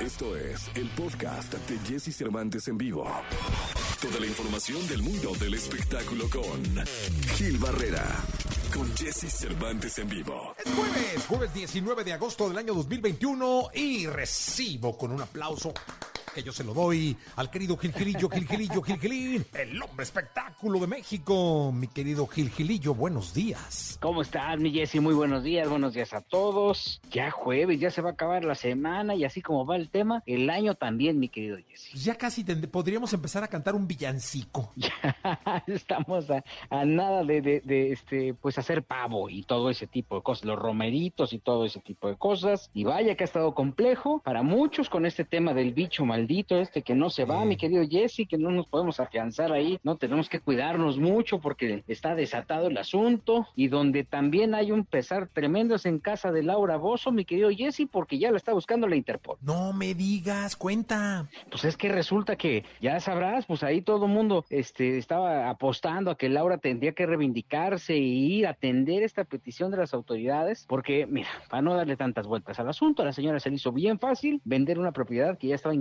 Esto es el podcast de Jesse Cervantes en vivo. Toda la información del mundo del espectáculo con Gil Barrera. Con Jesse Cervantes en vivo. Es jueves, jueves 19 de agosto del año 2021 y recibo con un aplauso que yo se lo doy al querido Gilgilillo, Gilgilillo, Gilgilín, el hombre espectáculo de México. Mi querido Gilgilillo, buenos días. ¿Cómo estás, mi Jessy? Muy buenos días, buenos días a todos. Ya jueves, ya se va a acabar la semana y así como va el tema, el año también, mi querido Jessy. Ya casi podríamos empezar a cantar un villancico. Ya estamos a, nada de, de, este, pues hacer pavo y todo ese tipo de cosas, los romeritos y todo ese tipo de cosas. Y vaya que ha estado complejo para muchos con este tema del bicho maldito este que no se va, mi querido Jesse, que no nos podemos afianzar ahí, no tenemos que cuidarnos mucho porque está desatado el asunto y donde también hay un pesar tremendo es en casa de Laura Bozo, mi querido Jesse, porque ya la está buscando la Interpol. No me digas, cuenta. Pues es que resulta que ya sabrás, pues ahí todo el mundo este, estaba apostando a que Laura tendría que reivindicarse y ir a atender esta petición de las autoridades, porque mira, para no darle tantas vueltas al asunto, a la señora se le hizo bien fácil vender una propiedad que ya estaba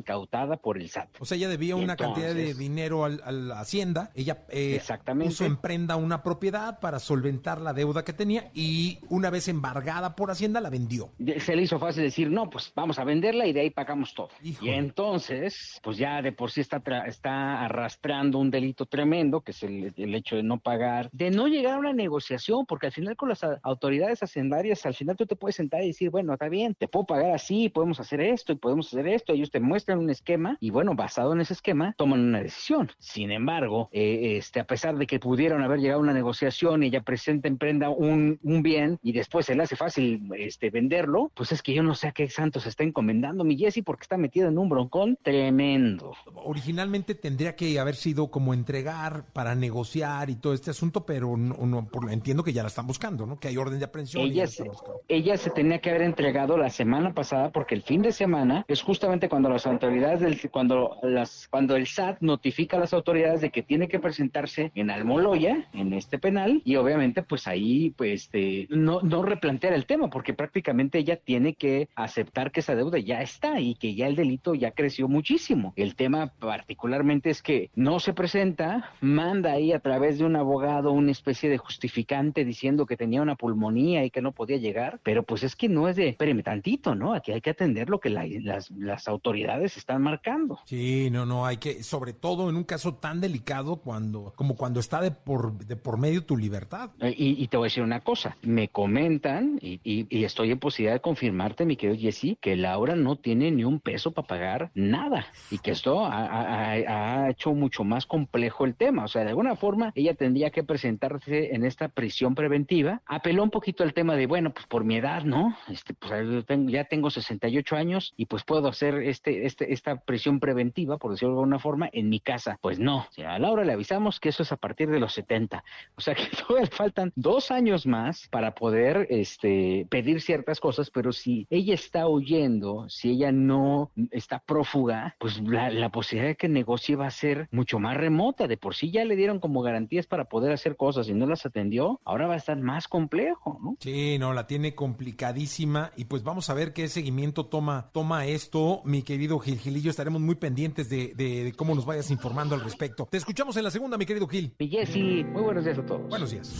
por el SAT. O sea, ella debía una cantidad de dinero a la hacienda, ella eh, Exactamente. puso en prenda una propiedad para solventar la deuda que tenía y una vez embargada por Hacienda la vendió. Se le hizo fácil decir, no, pues vamos a venderla y de ahí pagamos todo. Y entonces, pues ya de por sí está, está arrastrando un delito tremendo, que es el, el hecho de no pagar, de no llegar a una negociación, porque al final con las autoridades hacendarias, al final tú te puedes sentar y decir, bueno, está bien, te puedo pagar así, podemos hacer esto y podemos hacer esto, ellos te muestran un esquema y bueno, basado en ese esquema, toman una decisión. Sin embargo, eh, este, a pesar de que pudieron haber llegado a una negociación ella presenta, emprenda un, un bien y después se le hace fácil este, venderlo, pues es que yo no sé a qué santo se está encomendando mi Jesse porque está metido en un broncón tremendo. Originalmente tendría que haber sido como entregar para negociar y todo este asunto, pero no, entiendo que ya la están buscando, ¿no? Que hay orden de aprehensión. Ella, se, ella se tenía que haber entregado la semana pasada porque el fin de semana es justamente cuando las autoridades cuando, las, cuando el SAT notifica a las autoridades de que tiene que presentarse en Almoloya, en este penal, y obviamente pues ahí pues este, no, no replantear el tema, porque prácticamente ella tiene que aceptar que esa deuda ya está y que ya el delito ya creció muchísimo. El tema particularmente es que no se presenta, manda ahí a través de un abogado una especie de justificante diciendo que tenía una pulmonía y que no podía llegar, pero pues es que no es de, espéreme tantito, ¿no? Aquí hay que atender lo que las, las autoridades están marcando. Sí, no, no, hay que, sobre todo en un caso tan delicado cuando, como cuando está de por, de por medio tu libertad. Eh, y, te voy a decir una cosa, me comentan, y, y, estoy en posibilidad de confirmarte, mi querido Jesse, que Laura no tiene ni un peso para pagar nada, y que esto ha, ha, hecho mucho más complejo el tema. O sea, de alguna forma, ella tendría que presentarse en esta prisión preventiva. Apeló un poquito al tema de, bueno, pues por mi edad, ¿no? Este, pues ya tengo 68 años y pues puedo hacer este, este, esta prisión preventiva, por decirlo de alguna forma, en mi casa. Pues no, a Laura le avisamos que eso es a partir de los 70. O sea que todavía faltan dos años más para poder este, pedir ciertas cosas, pero si ella está huyendo, si ella no está prófuga, pues la, posibilidad de que negocie va a ser mucho más remota. De por sí ya le dieron como garantías para poder hacer cosas y no las atendió, ahora va a estar más complejo, ¿no? Sí, no, la tiene complicadísima y pues vamos a ver qué seguimiento toma, toma esto, mi querido Gil Gilillo estaremos muy pendientes de, cómo nos vayas informando al respecto. Te escuchamos en la segunda, mi querido Gil. Y Jessy, muy buenos días a todos. Buenos días.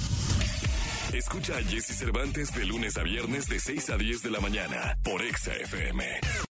Escucha a Jesse Cervantes de lunes a viernes de 6 a 10 de la mañana por Exa FM.